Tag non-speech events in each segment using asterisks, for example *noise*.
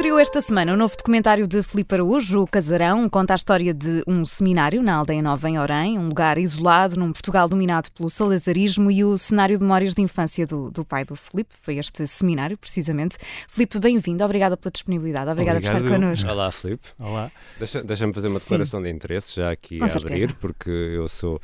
Estreou esta semana o um novo documentário de Filipe Araújo, O Casarão, conta a história de um seminário na Aldeia Nova em Orém, um lugar isolado num Portugal dominado pelo salazarismo e o cenário de memórias de infância do, do pai do Filipe. Foi este seminário, precisamente. Filipe, bem-vindo. Obrigada pela disponibilidade. Obrigada Obrigado. por estar connosco. Olá, Filipe. Olá. Deixa- Deixa-me fazer uma Sim. declaração de interesse já aqui Com a certeza. abrir, porque eu sou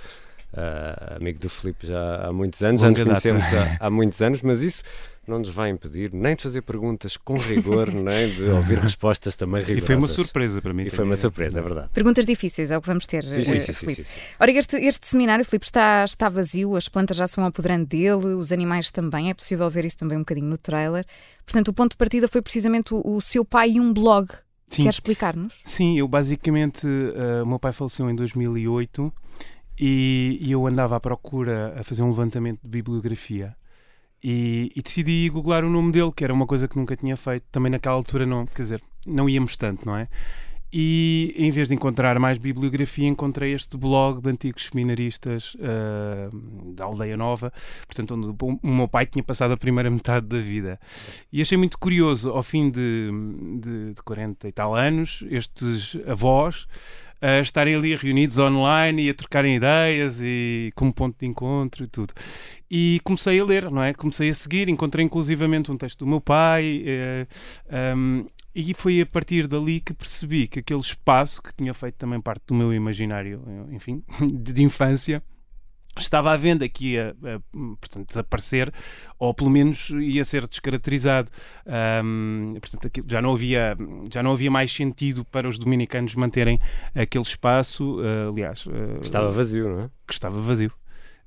ah, amigo do Filipe já há muitos anos, já nos Longa conhecemos há, *laughs* há muitos anos, mas isso não nos vai impedir nem de fazer perguntas com rigor, *laughs* nem de ouvir respostas também E rigorosas. foi uma surpresa para mim. E foi uma também. surpresa, é verdade. Perguntas difíceis é o que vamos ter, Sim, sim, eh, sim, sim, Filipe. sim, sim. Ora, este, este seminário, Filipe, está, está vazio, as plantas já se vão apoderando dele, os animais também, é possível ver isso também um bocadinho no trailer. Portanto, o ponto de partida foi precisamente o, o seu pai e um blog. Sim, Quer explicar-nos? sim, eu basicamente, eh, o meu pai faleceu em 2008 e, e eu andava à procura a fazer um levantamento de bibliografia e, e decidi googlar o nome dele, que era uma coisa que nunca tinha feito. Também naquela altura não, quer dizer, não íamos tanto, não é? E em vez de encontrar mais bibliografia, encontrei este blog de antigos seminaristas eh, da Aldeia Nova, portanto, onde o o meu pai tinha passado a primeira metade da vida. E achei muito curioso, ao fim de, de, de 40 e tal anos, estes avós a estarem ali reunidos online e a trocarem ideias e como ponto de encontro e tudo. E comecei a ler, não é? Comecei a seguir, encontrei inclusivamente um texto do meu pai. eh, um, e foi a partir dali que percebi que aquele espaço, que tinha feito também parte do meu imaginário, enfim, de, *laughs* de infância, estava à venda, que ia eh, portanto, desaparecer, ou pelo menos ia ser descaracterizado. Ahm, portanto, já, não havia, já não havia mais sentido para os dominicanos manterem aquele espaço, eh, aliás, eh, Estava vazio, não é? que estava vazio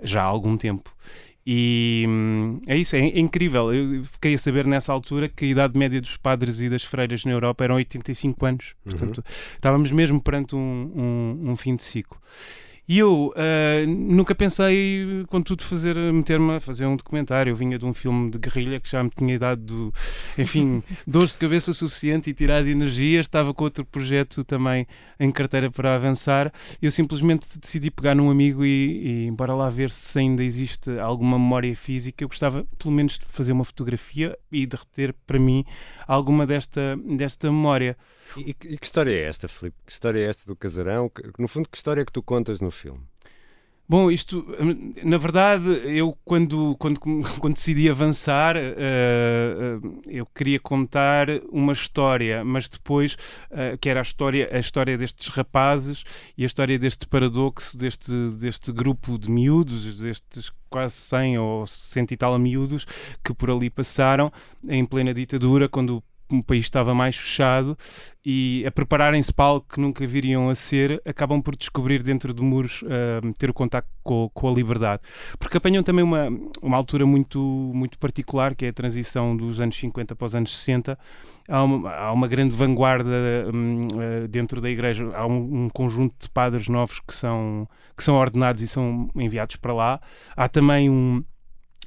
já há algum tempo. E hum, é isso, é, é incrível. Eu fiquei a saber nessa altura que a idade média dos padres e das freiras na Europa eram 85 anos. Portanto, estávamos mesmo perante um, um, um fim de ciclo. E eu ah, nunca pensei, contudo, fazer, meter-me a fazer um documentário. Eu vinha de um filme de guerrilha que já me tinha dado, enfim, *laughs* dores de cabeça suficiente e tirado energia. Estava com outro projeto também em carteira para avançar. Eu simplesmente decidi pegar num amigo e, e bora lá ver se ainda existe alguma memória física. Eu gostava, pelo menos, de fazer uma fotografia e de reter para mim alguma desta, desta memória. E, e que história é esta, Filipe? Que história é esta do casarão? Que- no fundo, que história é que tu contas no filme? Bom, isto, na verdade, eu quando, quando, *laughs* quando decidi avançar, eh, eu queria contar uma história, mas depois, eh, que era a história, a história destes rapazes e a história deste paradoxo, deste, deste grupo de miúdos, destes quase 100 ou 100 e tal miúdos que por ali passaram em plena ditadura, quando o país estava mais fechado e a prepararem-se para algo que nunca viriam a ser, acabam por descobrir dentro de muros ah, ter o contacto com, com a liberdade. Porque apanham também uma, uma altura muito, muito particular, que é a transição dos anos 50 para os anos 60. Há uma, há uma grande vanguarda hum, ah, dentro da igreja, há um, um conjunto de padres novos que são, que são ordenados e são enviados para lá. Há também um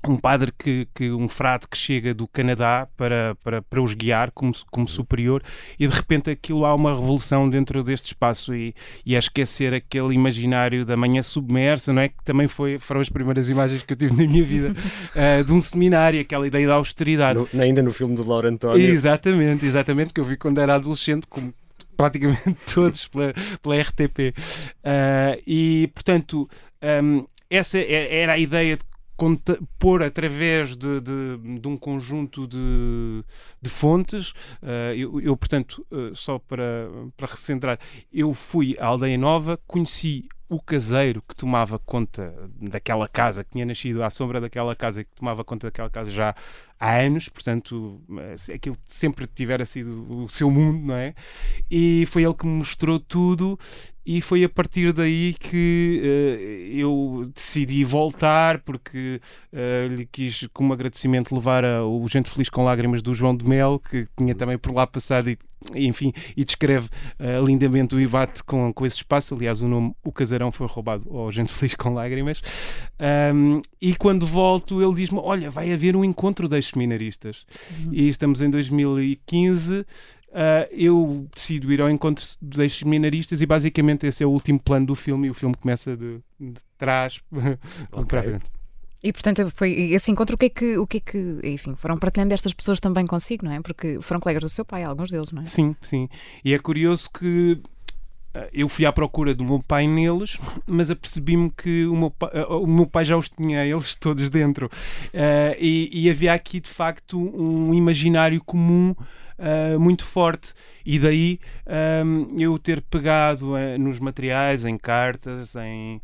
um padre que, que um frade que chega do Canadá para, para, para os guiar como, como superior e de repente aquilo há uma revolução dentro deste espaço e, e é esquecer aquele imaginário da manhã submersa, não é? Que também foi, foram as primeiras imagens que eu tive na minha vida *laughs* eh, de um seminário, aquela ideia da austeridade. No- ainda no filme do Lauro António. Exatamente, exatamente, que eu vi quando era adolescente, como praticamente *laughs* todos pela, pela RTP. Ah, e, portanto, ahm, essa é- era a ideia de pôr através de, de, de um conjunto de, de fontes. ah, eu, eu, portanto, ah, só para, para recentrar, eu fui à Aldeia Nova, conheci o caseiro que tomava conta daquela casa, que tinha nascido à sombra daquela casa e que tomava conta daquela casa já há anos, portanto, eh, aquilo sempre tivera sido o seu mundo, não é? E foi ele que me mostrou tudo e foi a partir daí que eh, eu decidi voltar porque eh, lhe quis, como agradecimento, levar a- o Gente Feliz com Lágrimas do João de Mel, que tinha também por lá passado e, enfim, e descreve eh, lindamente o embate com, com esse espaço. Aliás, o nome O Casarão foi roubado ao Gente *laughs* Feliz com Lágrimas. Um, e quando volto, ele diz-me: Olha, vai haver um encontro das seminaristas. E estamos em 2015. ah, eu decido ir ao encontro dos seminaristas e basicamente esse é o último plano do filme e o filme começa de, de trás *laughs* Ok. para a frente. E portanto foi esse encontro, o que é que, o que, é que enfim, foram partilhando estas pessoas também consigo, não é? Porque foram colegas do seu pai, alguns deles, não é? Sim, sim. E é curioso que eh, eu fui à procura do meu pai neles, *laughs* mas apercebi-me que o meu, pai, eh, o meu pai já os tinha eles todos dentro. Uh, e, e, havia aqui, de facto, um imaginário comum uh, muito forte. E daí um, eu ter pegado uh, nos materiais, em cartas, em,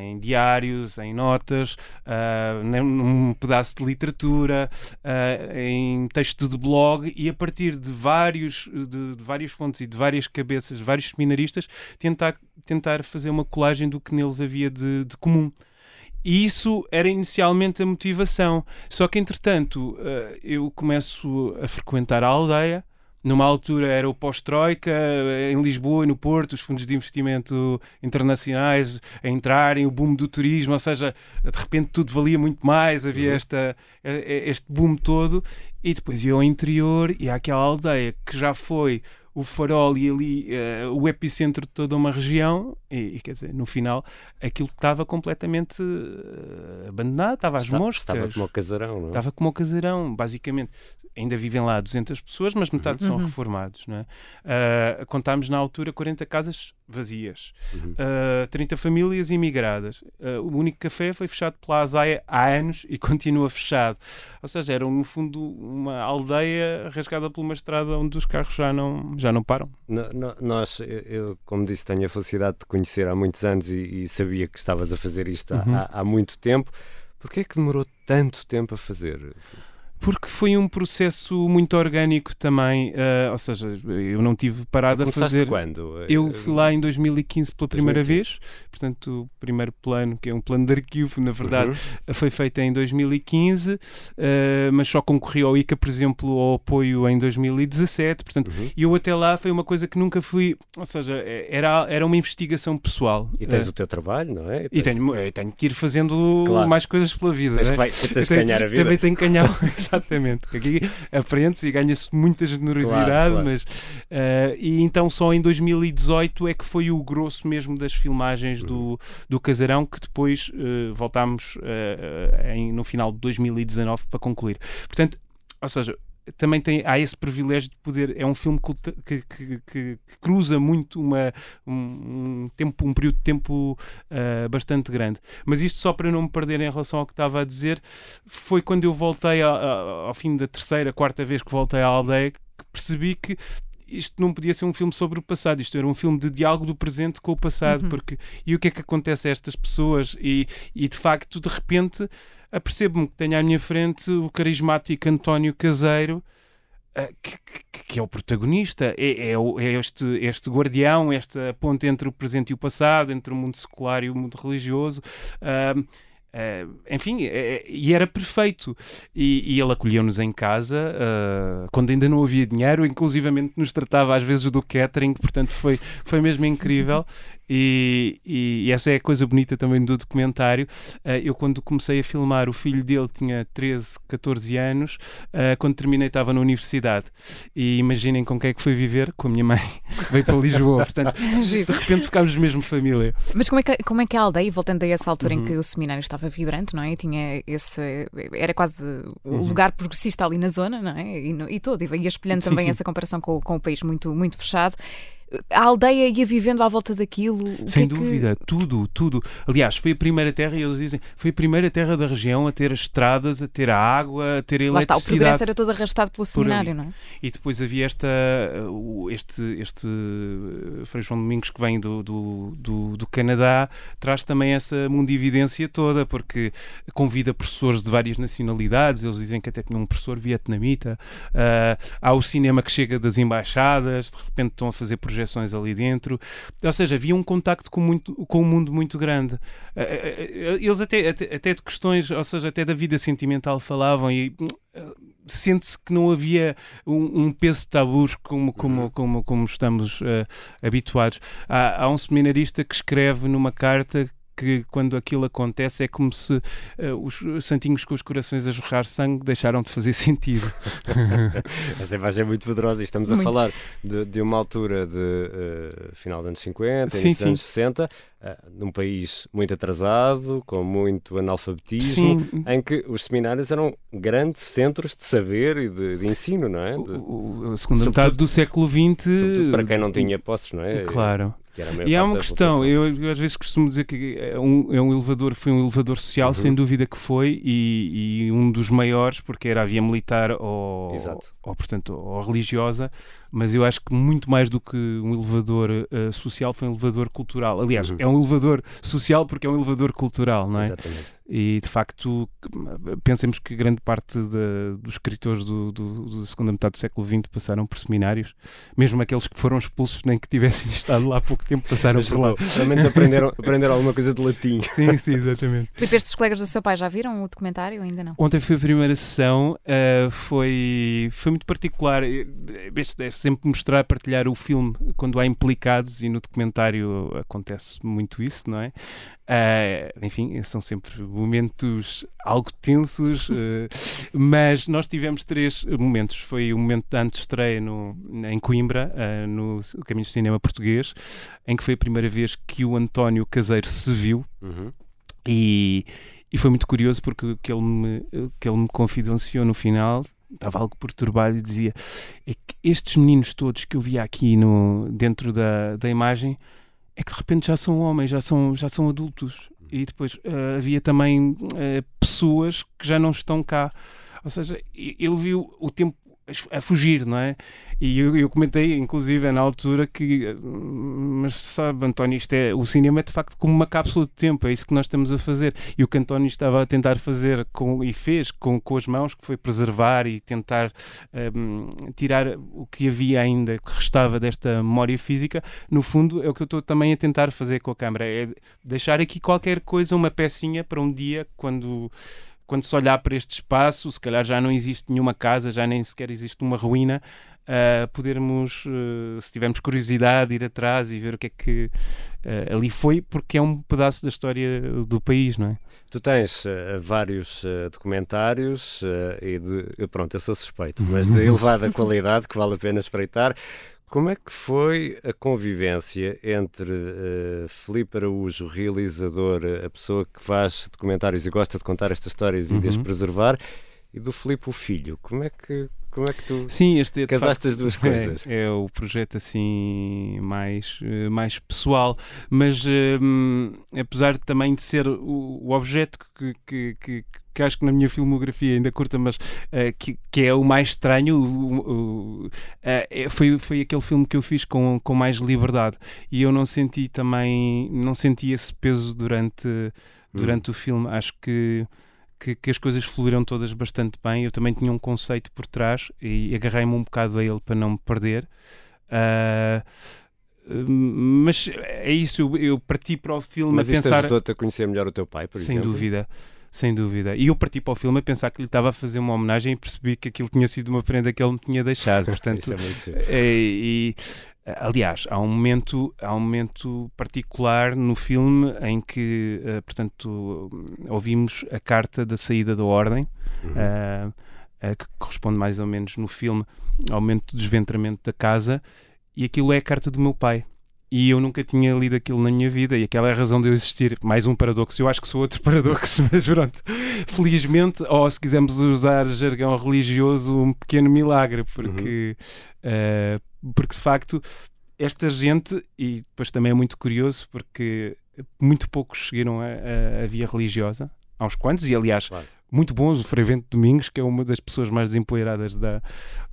em diários, em notas, uh, num pedaço de literatura, em texto de blog e a partir de, vários, de, de várias fontes e de várias cabeças, vários seminaristas, tentar, tentar fazer uma colagem do que neles havia de, de comum. E isso era inicialmente a motivação. Só que, entretanto, eh, eu começo a frequentar a aldeia. Numa altura era o pós-Troika, eh, em Lisboa e no Porto, os fundos de investimento internacionais a entrarem, o boom do turismo, ou seja, de repente tudo valia muito mais, havia uhum. esta, eh, este boom todo. E depois ia ao interior e àquela aldeia que já foi o farol e ali uh, o epicentro de toda uma região e, e, quer dizer, no final aquilo estava completamente uh, abandonado, estava às Está, moscas. Estava como o casarão, não é? Estava como o casarão, basicamente. Ainda vivem lá 200 pessoas, mas metade uhum. são reformados, não é? Uh, contámos na altura 40 casas vazias, uhum. uh, 30 famílias imigradas. Uh, o único café foi fechado pela Azaia há anos e *laughs* continua fechado. Ou seja, era no fundo uma aldeia rasgada por uma estrada onde os carros já não, já não param. No, no, nós, eu, como disse, tenho a felicidade de te conhecer há muitos anos e, e sabia que estavas a fazer isto uhum. há, há, muito tempo. Porquê é que demorou tanto tempo a fazer? Porque foi um processo muito orgânico também, uh, ou seja, eu não tive parado a fazer. quando? Eu fui lá em 2015 pela primeira 2015. vez, portanto, o primeiro plano, que é um plano de arquivo, na verdade, uhum. foi feito em 2015, uh, mas só concorri ao ICA, por exemplo, ao apoio em 2017, portanto, uhum. eu até lá foi uma coisa que nunca fui, ou seja, era, era uma investigação pessoal. E tens uh, o teu trabalho, não é? E, tenho, tenho que ir fazendo claro. mais coisas pela vida. Tens, é? vai, tens que ganhar a vida. Também tenho que ganhar. *laughs* Exatamente. Aqui aprende-se e ganha-se muita generosidade, claro, claro. mas uh, e então só em 2018 é que foi o grosso mesmo das filmagens do, uhum. do Casarão que depois uh, voltámos uh, em, no final de 2019 para concluir. Portanto, ou seja, também tem, há esse privilégio de poder. É um filme que, que, que, que cruza muito uma, um, tempo, um período de tempo uh, bastante grande. Mas isto só para não me perder em relação ao que estava a dizer, foi quando eu voltei a, a, ao fim da terceira, quarta vez que voltei à aldeia que percebi que isto não podia ser um filme sobre o passado, isto era um filme de diálogo do presente com o passado, uhum. porque e o que é que acontece a estas pessoas e, e de facto de repente apercebo-me que tenho à minha frente o carismático António Caseiro, uh, que, que, que, é o protagonista, é, é, é, este, este guardião, esta ponte entre o presente e o passado, entre o mundo secular e o mundo religioso. Uh, enfim, uh, e era perfeito. E, e ele acolheu-nos em casa uh, quando ainda não havia dinheiro, inclusivamente nos tratava às vezes do catering, portanto foi, foi mesmo incrível. *laughs* E, e, e, essa é a coisa bonita também do documentário. Uh, eu, quando comecei a filmar, o filho dele tinha 13, 14 anos. Uh, quando terminei, estava na universidade. E imaginem com quem é que foi viver? Com a minha mãe, *laughs* veio para Lisboa. Portanto, *laughs* de repente ficámos mesmo família. Mas como é que, como é que é a aldeia, voltando a essa altura uhum. em que o seminário estava vibrante, não é? Tinha esse. Era quase o uhum. lugar progressista ali na zona, não é? E, no, e todo. E ia espelhando também *laughs* essa comparação com, com o país muito, muito fechado a aldeia ia vivendo à volta daquilo. Sem que dúvida, que... tudo, tudo. Aliás, foi a primeira terra, e eles dizem, foi a primeira terra da região a ter as estradas, a ter a água, a ter a eletricidade. Lá está, o progresso era todo arrastado pelo seminário, não é? E depois havia esta, este, este Frei João Domingos que vem do, do, do, do Canadá, traz também essa mundividência toda, porque convida professores de várias nacionalidades, eles dizem que até tinha um professor vietnamita, uh, há o cinema que chega das embaixadas, de repente estão a fazer projetos projeções ali dentro. Ou seja, havia um contacto com, muito, com um mundo muito grande. Eh, eh, eh, eles até, até, até de questões, ou seja, até da vida sentimental falavam e sente-se que não havia um, um peso de tabus como, como, uhum. como, como estamos uh, habituados. Há, há, um seminarista que escreve numa carta que quando aquilo acontece é como se uh, os santinhos com os corações a jorrar sangue deixaram de fazer *laughs* sentido. *laughs* Essa imagem é muito poderosa e estamos muito. a falar de, de, uma altura de uh, final dos anos 50, sim, dos anos 60. Uh, num país muito atrasado, com muito analfabetismo, Sim. em que os seminários eram grandes centros de saber e de, de ensino, não é? De, o, o, a segunda metade do século XX. Sobretudo para quem não tinha posses, não é? Claro. E há uma questão, eu, eu, às vezes costumo dizer que é um, é um elevador, foi um elevador social, uhum. sem dúvida que foi, e, e, um dos maiores, porque era a via militar ou, ou, portanto, ou religiosa, mas eu acho que muito mais do que um elevador uh, social foi um elevador cultural. Aliás, uhum. é um elevador social porque é um elevador cultural, não é? Exatamente. E de facto, pensemos que grande parte de, dos escritores do, do, do, segunda metade do século XX passaram por seminários, mesmo aqueles que foram expulsos nem que tivessem *laughs* estado lá há pouco tempo passaram por lá. Pelo menos aprenderam, aprenderam alguma coisa de latim. *laughs* Sim, sim, exatamente. Filipe, estes colegas do seu pai já viram o documentário ou ainda não? Ontem foi a primeira sessão, uh, foi, foi muito particular. Este é sempre mostrar, partilhar o filme quando há implicados e no documentário acontece muito isso, não é? Uh, enfim, são sempre momentos algo tensos, uh, *laughs* mas nós tivemos três momentos. Foi o momento da antestreia no, em Coimbra, uh, no Caminho do Cinema Português, em que foi a primeira vez que o António Caseiro se viu. Uhum. E, e foi muito curioso porque o que ele me, que ele me confidenciou no final estava algo perturbado e dizia é que estes meninos todos que eu via aqui no, dentro da, da imagem é que de repente já são homens, já são, já são adultos. E depois uh, havia também uh, pessoas que já não estão cá. Ou seja, ele viu o tempo a fugir, não é? E eu, eu, comentei, inclusive, na altura que, mas sabe, António, isto é, o cinema é de facto como uma cápsula de tempo, é isso que nós estamos a fazer. E o que António estava a tentar fazer com, e fez com, com as mãos, que foi preservar e tentar um, tirar o que havia ainda, que restava desta memória física, no fundo é o que eu estou também a tentar fazer com a câmara, é deixar aqui qualquer coisa, uma pecinha para um dia, quando quando se olhar para este espaço, se calhar já não existe nenhuma casa, já nem sequer existe uma ruína, uh, podermos, uh, se tivermos curiosidade, ir atrás e ver o que é que uh, ali foi, porque é um pedaço da história do país, não é? Tu tens vários documentários e de, pronto, eu sou suspeito, mas de *laughs* elevada qualidade que vale a pena espreitar. Como é que foi a convivência entre uh, Filipe Araújo, realizador, a pessoa que faz documentários e gosta de contar estas histórias uhum. e de as preservar, e do Filipe o filho? Como é que como é que tu Sim, este é, casaste facto, as duas *laughs* coisas? É, é, o projeto assim mais, eh, mais pessoal, mas um, apesar de, também de ser o, o objeto que, que, que, que, acho que na minha filmografia ainda curta, mas uh, que, que é o mais estranho, uh, foi, foi aquele filme que eu fiz com, com mais liberdade e eu não senti também, não senti esse peso durante, durante hum. o filme. Acho que que, que, as coisas fluíram todas bastante bem. Eu também tinha um conceito por trás e agarrei-me um bocado a ele para não me perder. Uh, mas é isso, eu, eu, parti para o filme mas a pensar. Mas ajudou-te a conhecer melhor o teu pai, por Sem exemplo? Sem dúvida. Sem dúvida. E eu parti para o filme a pensar que lhe estava a fazer uma homenagem e percebi que aquilo tinha sido uma prenda que ele me tinha deixado. *laughs* Portanto, Isso é muito é, e, Aliás, há um momento, há um momento particular no filme em que, uh, portanto, ouvimos a carta da saída da ordem, uhum. uh, uh, que corresponde mais ou menos no filme ao momento do desventramento da casa, e aquilo é a carta do meu pai. E eu nunca tinha lido aquilo na minha vida, e aquela é a razão de eu existir. Mais um paradoxo. Eu acho que sou outro *laughs* paradoxo, mas pronto. Felizmente, ou se quisermos usar jargão religioso, um pequeno milagre, porque, uhum. uh, porque de facto, esta gente, e depois também é muito curioso, porque muito poucos seguiram a, a, a via religiosa, há uns quantos, e aliás. Claro muito bons, o Frei Vento Domingos, que é uma das pessoas mais empoeiradas da,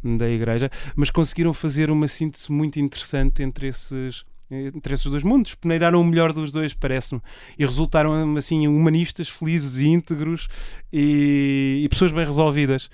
da igreja, mas conseguiram fazer uma síntese muito interessante entre esses entre esses dois mundos, peneiraram o melhor dos dois, parece-me, e resultaram assim humanistas, felizes e íntegros e, e pessoas bem resolvidas.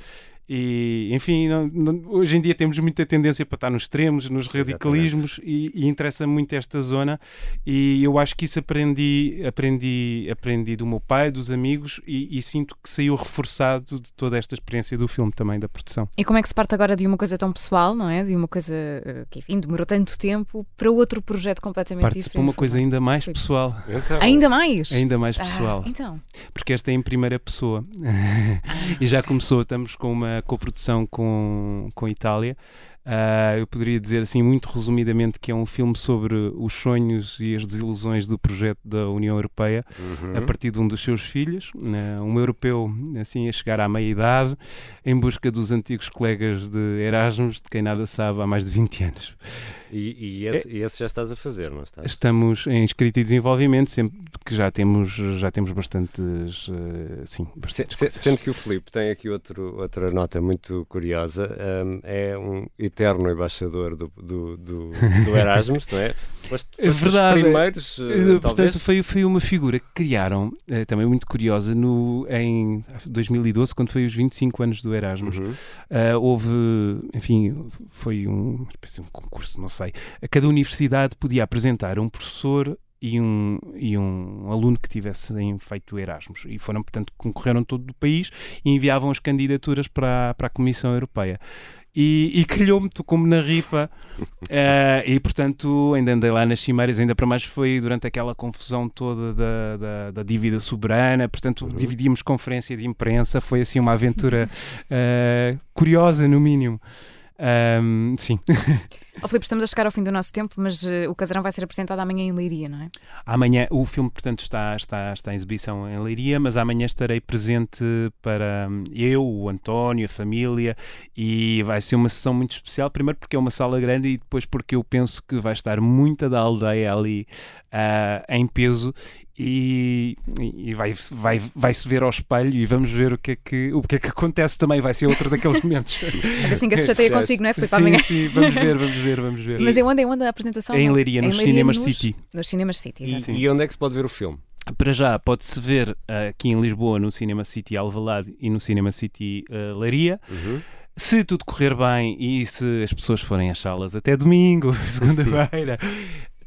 E, enfim, não, não, hoje em dia temos muita tendência para estar nos extremos, nos radicalismos e, e, interessa muito esta zona. E eu acho que isso aprendi, aprendi, aprendi do meu pai, dos amigos e, e, sinto que saiu reforçado de toda esta experiência do filme também, da produção. E como é que se parte agora de uma coisa tão pessoal, não é? De uma coisa eh, que, enfim, demorou tanto tempo para outro projeto completamente parte diferente? para uma coisa ainda mais pessoal. Então, ainda mais? Ainda mais ah, pessoal. Ah, então. Porque esta é em primeira pessoa. *laughs* e já começou, estamos com uma coprodução com, com a Itália. Uh, eu poderia dizer assim, muito resumidamente, que é um filme sobre os sonhos e as desilusões do projeto da União Europeia uhum. a partir de um dos seus filhos, uh, um europeu assim a chegar à meia-idade, em busca dos antigos colegas de Erasmus, de quem nada sabe há mais de 20 anos. E, e, esse, é, esse, já estás a fazer, não estás? Estamos em escrita e desenvolvimento, sempre que já temos, já temos bastantes, uh, sim, bastantes se, Sendo que o Filipe tem aqui outro, outra nota muito curiosa, um, é um eterno embaixador do, do, do, *laughs* do Erasmus, não é? É verdade. Os primeiros, uh, Portanto, talvez? Foi, foi uma figura que criaram, uh, também muito curiosa, no, em 2012, quando foi os 25 anos do Erasmus. Uhum. houve, enfim, foi um, um concurso, não sei sei. Cada universidade podia apresentar um professor e um, e um aluno que tivessem feito Erasmus. E foram, portanto, concorreram todo o país e enviavam as candidaturas para, para a Comissão Europeia. E, e calhou-me, como na ripa, uh, *laughs* e portanto ainda andei lá nas cimeiras, ainda para mais foi durante aquela confusão toda da, da, da dívida soberana, portanto uhum. dividimos conferência de imprensa, foi assim uma aventura uh, *laughs* curiosa, no mínimo. Um, sim. *laughs* Oh, Filipe, estamos a chegar ao fim do nosso tempo, mas uh, o Casarão vai ser apresentado amanhã em Leiria, não é? Amanhã, o filme, portanto, está, está, está em exibição em Leiria, mas amanhã estarei presente para um, eu, o António, a família, e vai ser uma sessão muito especial. Primeiro porque é uma sala grande e depois porque eu penso que vai estar muita da aldeia ali uh, em peso e, e vai, vai, vai se ver ao espelho e vamos ver o que é que, o que, é que acontece também. Vai ser outro daqueles *laughs* momentos. A ver se que se chateia consigo, não é? Foi para amanhã. Sim, vamos ver, vamos ver, vamos ver. Mas é onde, é onde a apresentação? É em Leiria, nos Cinemas City. Nos Cinemas City, exatamente. E, e onde é que se pode ver o filme? Para já, pode-se ver uh, aqui em Lisboa, no Cinema City Alvalade e no Cinema City uh, Leiria. Uhum. Se tudo correr bem e se as pessoas forem às salas até domingo, *laughs* segunda-feira,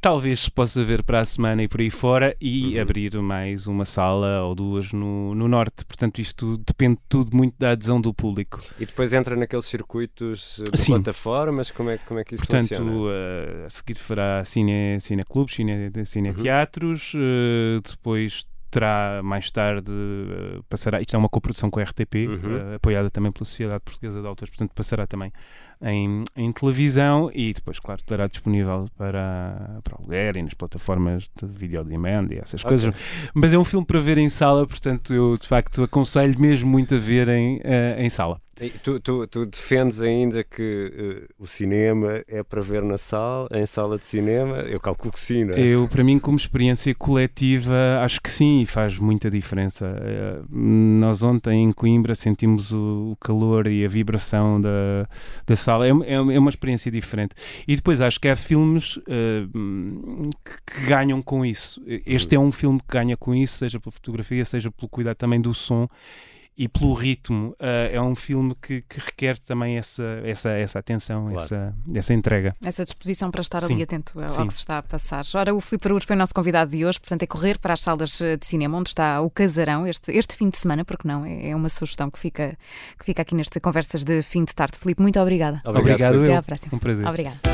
talvez se possa ver para a semana e por aí fora e uhum. abrir mais uma sala ou duas no, no norte. Portanto, isto depende tudo muito da adesão do público. E depois entra naqueles circuitos de Sim. plataformas, como é, como é que isso Portanto, funciona? Portanto, uh, a seguir fará cine, cine clubes, cine, cine uhum. teatros, uh, depois terá mais tarde, uh, passará, isto é uma coprodução com a RTP, uhum. apoiada também pela Sociedade Portuguesa de Autores, portanto passará também em, em televisão e depois, claro, estará disponível para, para aluguer e nas plataformas de video on demand e essas okay. coisas. Mas é um filme para ver em sala, portanto, eu de facto aconselho mesmo muito a ver em, uh, em sala. Tu, tu, tu, defendes ainda que uh, o cinema é para ver na sala, em sala de cinema? Eu calculo que sim, não é? Eu, para mim, como experiência coletiva, acho que sim e faz muita diferença. Uh, nós ontem em Coimbra sentimos o, o, calor e a vibração da, da sala. É, é, é, uma experiência diferente. E depois acho que há filmes uh, que, que, ganham com isso. Este é um filme que ganha com isso, seja pela fotografia, seja pelo cuidado também do som e pelo ritmo. Uh, é um filme que, que, requer também essa, essa, essa atenção, claro. essa, essa entrega. Essa disposição para estar Sim. ali atento ao Sim. que se está a passar. Ora, o Filipe Araújo foi o nosso convidado de hoje, portanto é correr para as salas de cinema, onde está o Casarão, este, este fim de semana, porque não, é, é uma sugestão que fica, que fica aqui neste Conversas de Fim de Tarde. Filipe, muito obrigada. Obrigado. Obrigado Até à próxima. Um prazer. Obrigada.